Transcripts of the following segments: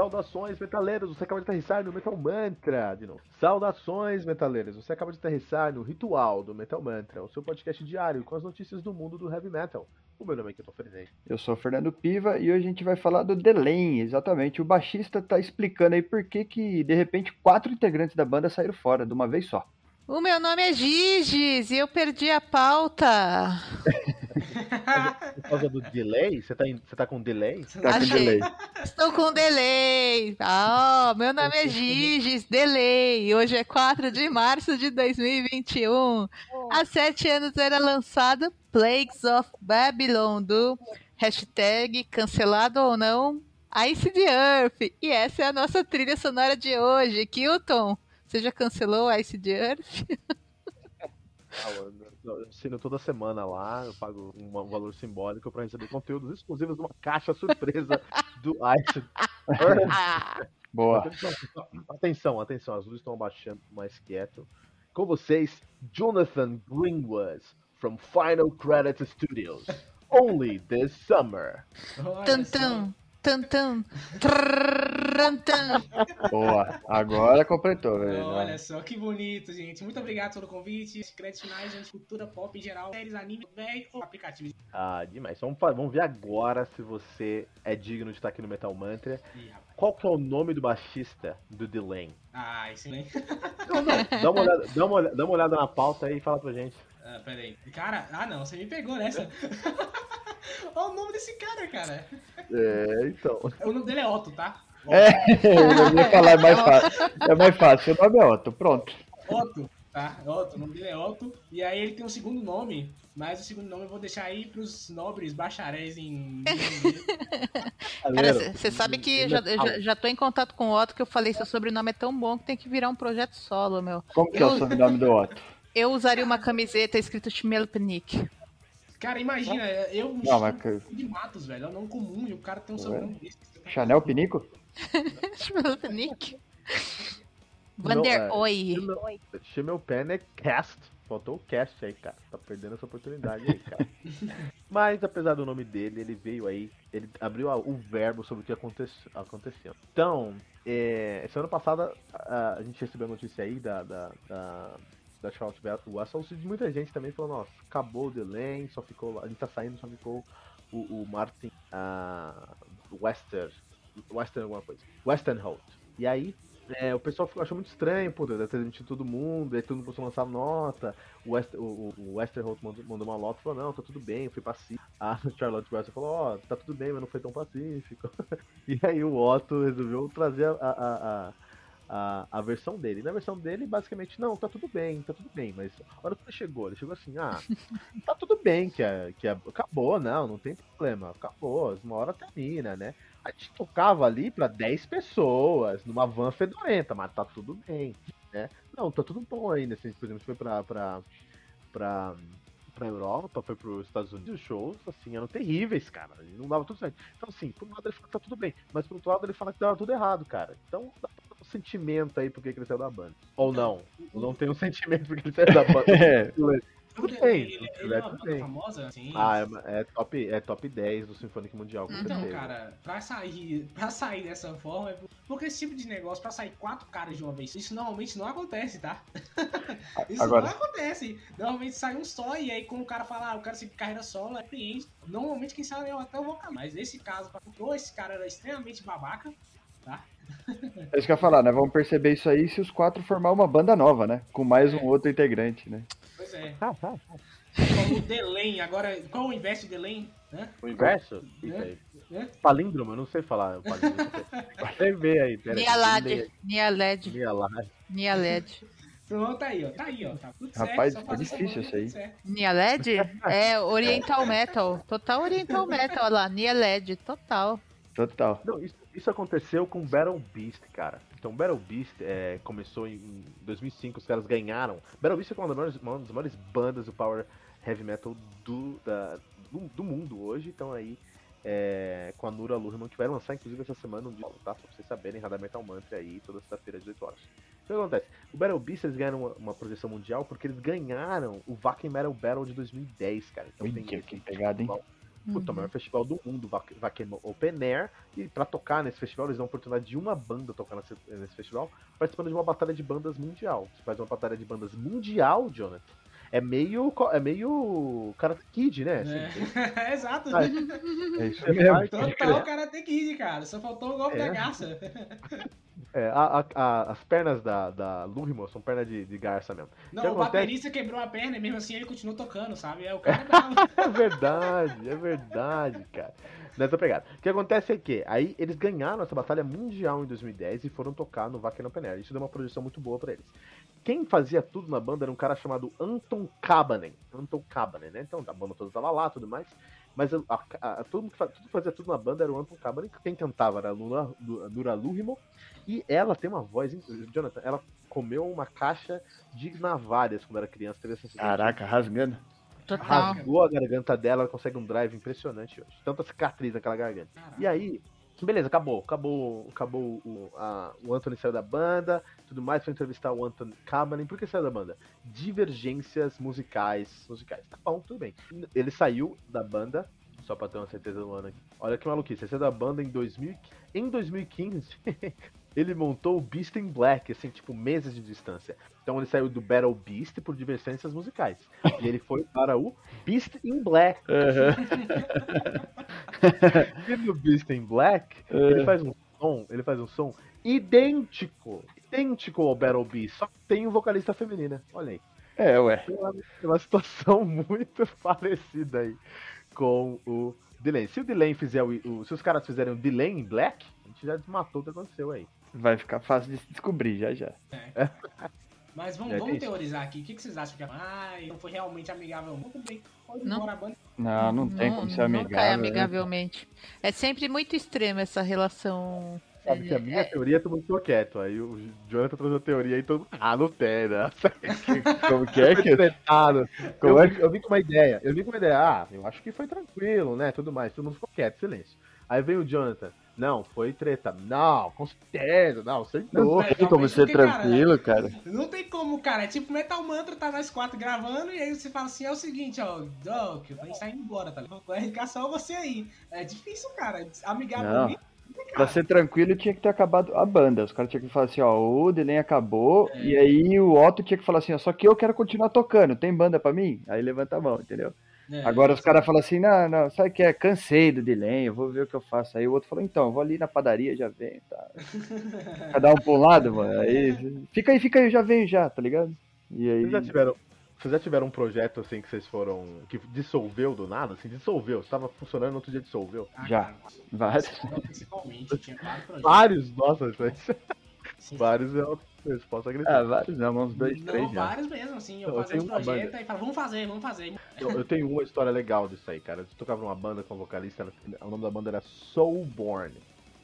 Saudações, metaleiros! Você acaba de aterrissar no Metal Mantra. De novo. Saudações, metaleiros! Você acaba de aterrissar no Ritual do Metal Mantra, o seu podcast diário com as notícias do mundo do heavy metal. O meu nome é Keto Fernandes. Eu sou o Fernando Piva e hoje a gente vai falar do Delain, exatamente. O baixista tá explicando aí por que, que de repente, quatro integrantes da banda saíram fora de uma vez só. O meu nome é Giges e eu perdi a pauta. Por causa do delay? Você tá, em- você tá com delay? Tá com delay. Estou com delay. Ah, meu nome é Giges Delay. Hoje é 4 de março de 2021. Há sete anos era lançado Plagues of Babylon do hashtag cancelado ou não Ice the Earth. E essa é a nossa trilha sonora de hoje. Kilton, você já cancelou Ice the Earth? Ah, eu, assino toda semana lá, eu pago um, valor simbólico pra receber conteúdos exclusivos de uma caixa surpresa do Ice. Ah, Boa. Atenção, atenção, as luzes estão abaixando mais quieto. Com vocês, Jonathan Greenwood, from Final Credit Studios. Only this summer. Olha Tan Boa. Agora completou, velho. Olha só que bonito, gente. Muito obrigado pelo convite. Créditos finais, gente, cultura pop em geral, séries, anime, velho ou aplicativos. Ah, demais. Vamos, vamos ver agora se você é digno de estar aqui no Metal Mantra. Ih. Qual que é o nome do baixista do Delane? Ah, excelente. Não, não. Dá uma olhada, dá uma olhada, dá uma olhada na pauta aí e fala pra gente. Ah, pera aí. Cara, ah não, você me pegou nessa. Olha o nome desse cara, cara. É, então. O nome dele é Otto, tá? É, eu ia falar, é mais fácil. É mais fácil. Seu nome é Otto, pronto. Otto, tá? Otto, o nome dele é Otto. E aí ele tem um segundo nome, mas o segundo nome eu vou deixar aí pros nobres bacharéis em. Cara, você sabe que já, já, já tô em contato com o Otto que eu falei, seu sobrenome é tão bom que tem que virar um projeto solo, meu. Como que é o sobrenome do Otto? Eu usaria uma camiseta escrito Schmelpenick. Cara, imagina, eu Não, mas de Matos, velho. É um nome comum e o cara tem um sobrenome desse. Chanel Pinico? Não, Vander é, Oi. Chame o pen é cast. Faltou o cast aí, cara. Tá perdendo essa oportunidade aí, cara. Mas apesar do nome dele, ele veio aí, ele abriu a- o verbo sobre o que aconte- aconteceu. Então, é, semana passada a, a gente recebeu a notícia aí da, da, da, da Charlotte Russell e muita gente também falou, nossa, acabou o Delane, só ficou a gente tá saindo, só ficou o, o Martin ah, Wester, Western alguma coisa, Western Holt. E aí, é, o pessoal achou muito estranho, pô, deve ter demitido todo mundo, aí todo mundo começou a lançar nota, o, West, o, o- mandou, mandou uma nota e falou, não, tá tudo bem, eu fui pacífico. A Charlotte Russell falou, ó, tá tudo bem, mas não foi tão pacífico. e aí o Otto resolveu trazer a, a, a, a, a versão dele. E na versão dele, basicamente, não, tá tudo bem, tá tudo bem, mas a hora que ele chegou, ele chegou assim, ah, tá tudo bem, que, é, que é, acabou, não, não tem problema, acabou, uma hora termina, né? A gente tocava ali pra 10 pessoas, numa van fedorenta, mas tá tudo bem, né? Não, tá tudo bom ainda. Assim, por exemplo, foi pra, pra, pra, pra Europa, foi pros Estados Unidos, os shows, assim, eram terríveis, cara. Não dava tudo certo. Então, assim, por um lado ele fala que tá tudo bem, mas por outro lado ele fala que dava tudo errado, cara. Então, dá pra um sentimento aí porque ele saiu da banda. Ou não. Ou não tem um sentimento porque ele saiu da banda. É, Tudo Ele- Ele, é uma famosa, assim. Ah, é, é top, é top 10 do Symphonic Mundial, com Então, certeza. cara, pra sair, pra sair dessa forma, é porque esse tipo de negócio, pra sair quatro caras de uma vez, isso normalmente não acontece, tá? isso Agora- não acontece. Normalmente sai um só, e aí quando o cara fala, ah, o cara se carreira solo, é cliente. Normalmente quem sabe eu até o vocal. Mas esse caso, esse cara era extremamente babaca, tá? é isso que eu ia falar, né? Vamos perceber isso aí se os quatro formar uma banda nova, né? Com mais um outro integrante, né? Pois é. Ah, ah, Como o Delane, agora, qual o inverso de? Né? O inverso? É. Isso aí. É? Palíndromo, eu não sei falar. Você vê aí, peraí. Nialad. Nialed. Nialad. Nialed. Pronto, tá aí, ó. Tá aí, ó. Tá tudo certo. Rapaz, foi fazer essa difícil isso aí. certo. Nialed? É Oriental Metal. Total Oriental Metal, olha lá. Nialed, total. Total. Não, isso, isso aconteceu com Battle Beast, cara. Então, Battle Beast é, começou em em 2005, os caras ganharam. Battle Beast é uma das maiores, uma das maiores bandas do Power Heavy Metal do, da- do, do mundo hoje. Então, aí, é, com a Nura Lurman, que vai lançar, inclusive, essa semana um disco, tá? Só pra vocês saberem, Radar Metal Mantra aí, toda sexta-feira, às 18 horas. Então, o que acontece? O Battle Beast, eles ganharam uma, uma projeção mundial porque eles ganharam o Wacken Metal Battle de 2010, cara. Então, Olha tem que pegada, hein? Puta, o maior festival do mundo, Wacken Open Air, e pra tocar nesse festival, eles dão a oportunidade de uma banda tocar nesse, nesse festival, participando de uma batalha de bandas mundial. Você faz uma batalha de bandas mundial, Jonathan. É meio. É meio. Karate Kid, né? Assim, É, Exato. Ah, É isso mesmo. Total que ir, cara. Só faltou o golpe É. da garça. É, a- a- a- as pernas da, da Lurimo são pernas de, de garça mesmo. Não, que o acontece? baterista quebrou a perna e mesmo assim ele continuou tocando, sabe? É o cara é. É verdade, é verdade, cara. Nessa pegada. O que acontece é que aí eles ganharam essa batalha mundial em 2010 e foram tocar no Wacken Open Air. Isso deu uma projeção muito boa pra eles. Quem fazia tudo na banda era um cara chamado Anton Kabanen. Anton Kabanen, né? Então a banda toda tava lá tudo mais. Mas a, a, a, todo mundo que fa- tudo fazia tudo na banda era o Anton Kabanen. Quem cantava era a Lula- Lurimo. E ela tem uma voz. Jonathan, ela comeu uma caixa de navalhas quando era criança. Teve essa Caraca, rasgando. Total. rasgou a garganta dela, ela consegue um drive impressionante hoje. Tanta cicatriz naquela garganta. E aí, beleza, acabou. Acabou, acabou o, a- o Anthony saiu da banda, tudo mais, foi entrevistar o Anthony Kamelin. Por que saiu da banda? Divergências musicais. musicais. Tá bom, tudo bem. Ele saiu da banda, só pra ter uma certeza do ano aqui. Olha que maluquice, ele saiu da banda em 2000, em 2015. Ele montou o Beast in Black, assim, tipo, meses de distância. Então ele saiu do Battle Beast por divergências musicais. E ele foi para o Beast in Black. E no Beast in Black, ele faz um som, ele faz um som idêntico, idêntico ao Battle Beast, só que tem um vocalista feminina. Olha aí. É, ué. Tem uma, uma situação muito parecida aí com o Delane. Se o Delane fizer o, o- Se os caras fizerem o Delane em Black, a gente já desmatou o que aconteceu aí. Vai ficar fácil de se descobrir já já. Mas vamos, É, vamos teorizar aqui. O que, que vocês acham que Ah, não foi realmente amigável. Muito bem. Foi Não. Não, não tem como ser Nunca é amigável. né? amigavelmente. É sempre muito extrema essa relação. Sabe que a minha teoria todo mundo ficou quieto. Aí o Jonathan trouxe a teoria e todo mundo. Ah, não tem, né? Como que é que. Como eu, é eu vi com uma ideia. Eu vi com uma ideia. Ah, eu acho que foi tranquilo, né? Tudo mais. Todo mundo ficou quieto, silêncio. Aí veio o Jonathan. Não, foi treta. Não, com certeza. Não, sem Não tem como ser Porque, cara, tranquilo, cara. Não tem como, cara. É tipo Metal Mantra, tá nós quatro gravando, e aí você fala assim: é o seguinte, ó, Doc, a gente tá indo embora, tá ligado? Vai arriscar só você aí. É difícil, cara. Amigavelmente. Pra ser tranquilo, tinha que ter acabado a banda. Os caras tinham que falar assim, ó, o Delay acabou, e aí o Otto tinha que falar assim, ó, só que eu quero continuar tocando, tem banda pra mim? Aí levanta a mão, entendeu? É, Agora os caras falam assim, não, não, sabe o que é? Cansei do delay, eu vou ver o que eu faço. Aí o outro falou, então, eu vou ali na padaria, já venho, tá? Cada um um lado, mano. Aí, fica aí, fica aí, eu já venho já, tá ligado? E aí. Vocês já tiveram. Vocês já tiveram um projeto assim que vocês foram. que dissolveu do nada? Assim, dissolveu. Estava funcionando, no outro dia dissolveu. Ah, já. cara, Vários. Principalmente, tinha vários projetos. Vários, nossa, mas Sim. vários é resposta agressiva. Ah, vários não, uns dois, Não, três já. vários mesmo, assim. Eu Eu fazia projetos banda. e falava, vamos fazer, vamos fazer. Eu, eu tenho uma história legal disso aí, cara. Eu tocava numa banda com a vocalista, ela- o nome da banda era Soulborn.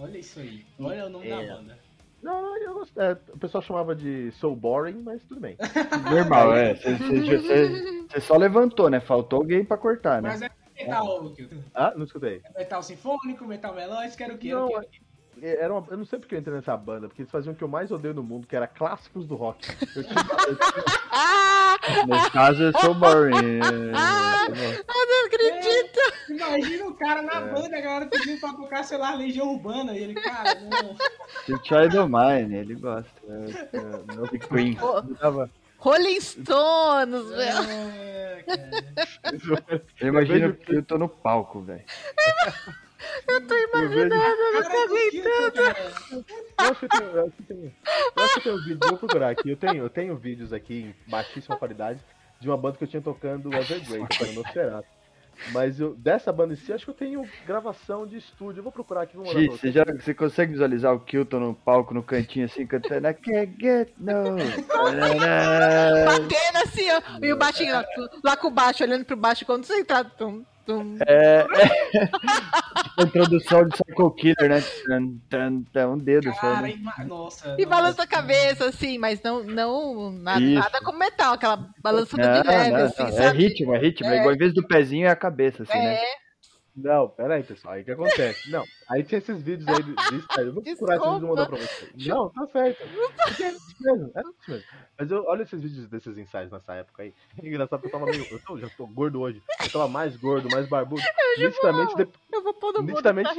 Olha isso aí. Olha o nome É. da banda. Não, não, eu gosto- é, o pessoal chamava de Soul Boring, mas tudo bem. Normal, é. Você- só levantou, né? Faltou alguém pra cortar, né? Mas é metal, Ah, não escutei. metal sinfônico, metal melódico, era o quê? Era Não, o quê? Era uma- eu não sei porque eu entrei nessa banda, porque eles faziam o que eu mais odeio no mundo, que era clássicos do rock. Eu tinha, Ah! Nesse caso, eu sou boring. Ah! É, Eu não acredito! Imagina o cara na É. banda, a galera pedindo pra tocar, sei lá, Legião Urbana, e ele, cara, não. Try the mine, ele gosta. é, é, meu- Queen. Rolling Stones, velho. É. Eu imagino que eu tô no palco, velho. Eu tô imaginando, eu não tô Cara, aguentando. Eu acho que tem, eu acho que tem, eu acho que tem um vídeo, vou procurar aqui. Eu tenho, eu tenho vídeos aqui em baixíssima qualidade de uma banda que eu tinha tocando era no Nosferatu. Mas eu, dessa banda em si, acho que eu tenho gravação de estúdio. Eu vou procurar aqui, vamos Gi, lá. você, já, você consegue visualizar o Kilton no palco, no cantinho assim, cantando I can't get no. Batendo assim, ó. E o baixinho lá, lá com o baixo, olhando pro baixo, concentrado. Tum, tum. É, é. A introdução de Psycho Killer, né? Tan, um dedo só. Cara, Né? ima- nossa. E balança a cabeça, assim, mas não, não nada, nada como metal, aquela balançada Não, de leve, não, assim, não, É ritmo, é ritmo. É. É. igual em vez do pezinho é a cabeça, assim, né? É, Não, pera aí, pessoal. Aí o que acontece? Não, aí tinha esses vídeos aí. Eu vou procurar esses vídeos e mandar pra vocês. Não, tá certo. Porque era isso mesmo, era isso mesmo. Mas eu, olha esses vídeos desses ensaios nessa época aí. É engraçado porque eu tava meio. Eu tô- já tô gordo hoje. Eu tava mais gordo, mais barbudo. Nitidamente, de- Eu vou pôr no mundo Nitidamente- pra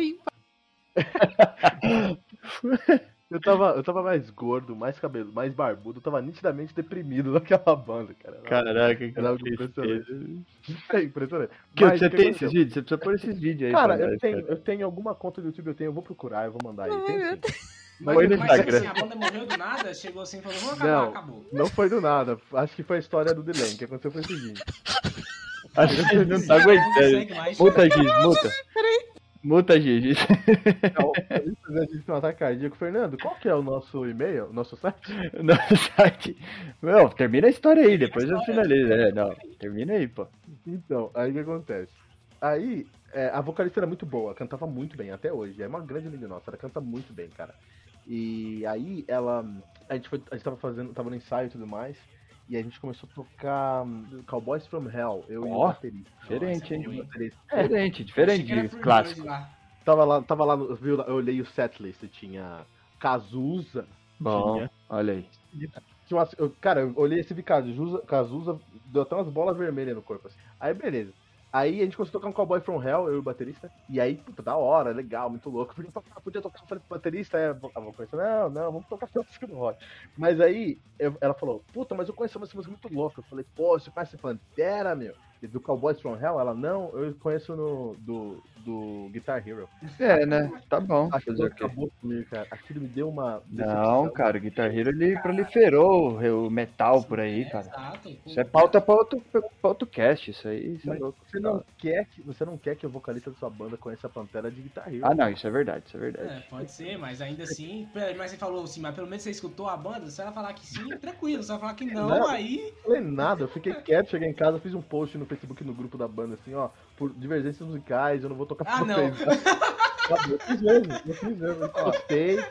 rir. Eu, tava, eu tava mais gordo, mais cabelo, mais barbudo. Eu tava nitidamente deprimido naquela banda, cara. Era- Caraca, que Era algo impressionante. É impressionante. Que, Mas você que tem aconteceu? esses vídeos? Você precisa pôr esses vídeos aí. Cara, eu nós, tenho, eu tenho alguma conta do YouTube, eu tenho, eu vou procurar, eu vou mandar aí. Ai, Tem sim. Mas, Põe no mas Instagram. assim, a banda morreu do nada, chegou assim e falou, vamos acabar, Não. acabou. Não foi do nada. Acho que foi a história do Dylan. O que aconteceu foi o seguinte. Acho que ele não tá Não aguentando. consegue mais. Multa, Giz, antes de fazer a gente ter um ataque cardíaco, Fernando, qual que é o nosso e-mail, o nosso site? Nosso site. Não, termina a história aí, depois eu finalizo. É, não, termina aí, pô. Então, aí o que acontece? Aí, é, a vocalista era muito boa, cantava muito bem, até hoje. É uma grande amiga nossa, ela canta muito bem, cara. E aí ela. A gente, foi, a gente tava fazendo, tava no ensaio e tudo mais. E a gente começou a tocar hum, Cowboys from Hell, eu e o baterista. Diferente, hein? Baterista. É, Diferente, diferente de clássico. Lá. tava lá, tava lá, no- viu, eu olhei o setlist, tinha Cazuza, Bom, Tinha. olha aí. Tinha umas- eu- cara, eu olhei esse vi Cazuza, Cazuza, deu até umas bolas vermelhas no corpo. Assim. Aí, beleza. Aí a gente a tocar um Cowboy from Hell, eu e o baterista. E aí, puta, da hora, legal, muito louco. Podia tocar, podia tocar. Eu falei pro baterista, é, a vocalista, não, não, vamos tocar música do rock. Mas aí, eu- ela falou, puta, mas eu conheço essa música muito louca. Eu falei, pô, você conhece Pantera, meu? E do Cowboys from Hell? Ela, não, eu conheço no, do, do Guitar Hero. É, né? Tá bom. Aquilo Fazer o quê? acabou comigo, cara. Aquilo me deu uma. Não, cara, o Guitar Hero ele proliferou o o metal por aí, cara. Exato. Isso é pauta pra outro, pra outro cast, isso aí. Isso é. Você não, quer que, você não quer que o vocalista da sua banda conheça a Pantera de Guitar Hero. Ah, não, isso é verdade, isso é verdade. É, pode ser, mas ainda assim. Mas você falou assim, mas pelo menos você escutou a banda? Se ela falar que sim, tranquilo. Se ela falar que não, Não. aí. não falei nada, eu fiquei quieto, cheguei em casa, fiz um post no Facebook no grupo da banda assim, ó, por divergências musicais, eu não vou tocar Ah, pra não. vocês. Eu fiz mesmo, eu fiz mesmo, eu postei,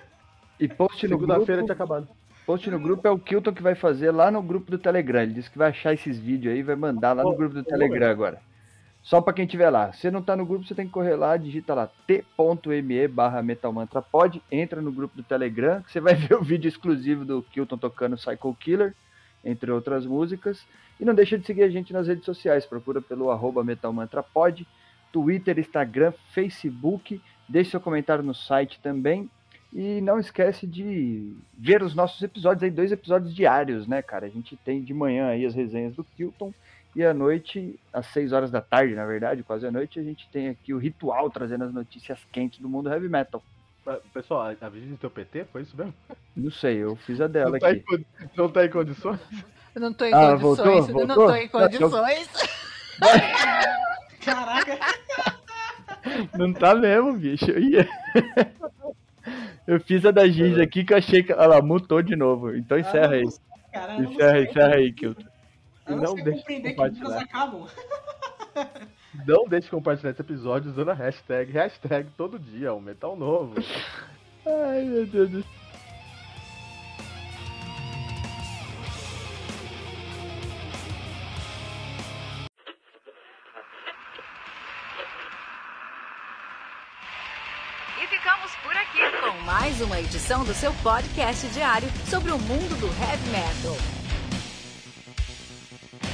E post no segunda-feira tinha grupo, acabado. post no grupo é o Kilton que vai fazer lá no grupo do Telegram. Ele disse que vai achar esses vídeos aí e vai mandar lá no grupo do Telegram agora. Só pra quem tiver lá. Se não tá no grupo, você tem que correr lá, digita lá t.me barra metalmantrapod, entra no grupo do Telegram, que você vai ver o vídeo exclusivo do Kilton tocando Psycho Killer, entre outras músicas. E não deixa de seguir a gente nas redes sociais, procura pelo arroba metalmantrapod, Twitter, Instagram, Facebook, deixe seu comentário no site também. E não esquece de ver os nossos episódios aí, dois episódios diários, né, cara? A gente tem de manhã aí as resenhas do Kilton e à noite, às 6 horas da tarde, na verdade, quase à noite, a gente tem aqui o ritual trazendo as notícias quentes do mundo heavy metal. Ah, Pessoal, a, a vídeo do teu PT foi isso mesmo? Não sei, eu fiz a dela Não tá, em, aqui. condi- não tá em condições? Eu não tô em Ah, condições. voltou? Eu não Voltou? tô em condições. Caraca. Não tá mesmo, bicho. Eu ia. Eu fiz a da Giz aqui que eu achei que. Olha lá, mutou de novo. Então encerra aí. Caramba, Encerra, encerra aí, Kilton. Eu Não não sei deixa compreender que vidas acabam. Não deixe de compartilhar esse episódio usando a hashtag, hashtag todo dia, um metal novo. Ai, meu Deus do céu. E ficamos por aqui com mais uma edição do seu podcast diário sobre o mundo do heavy metal.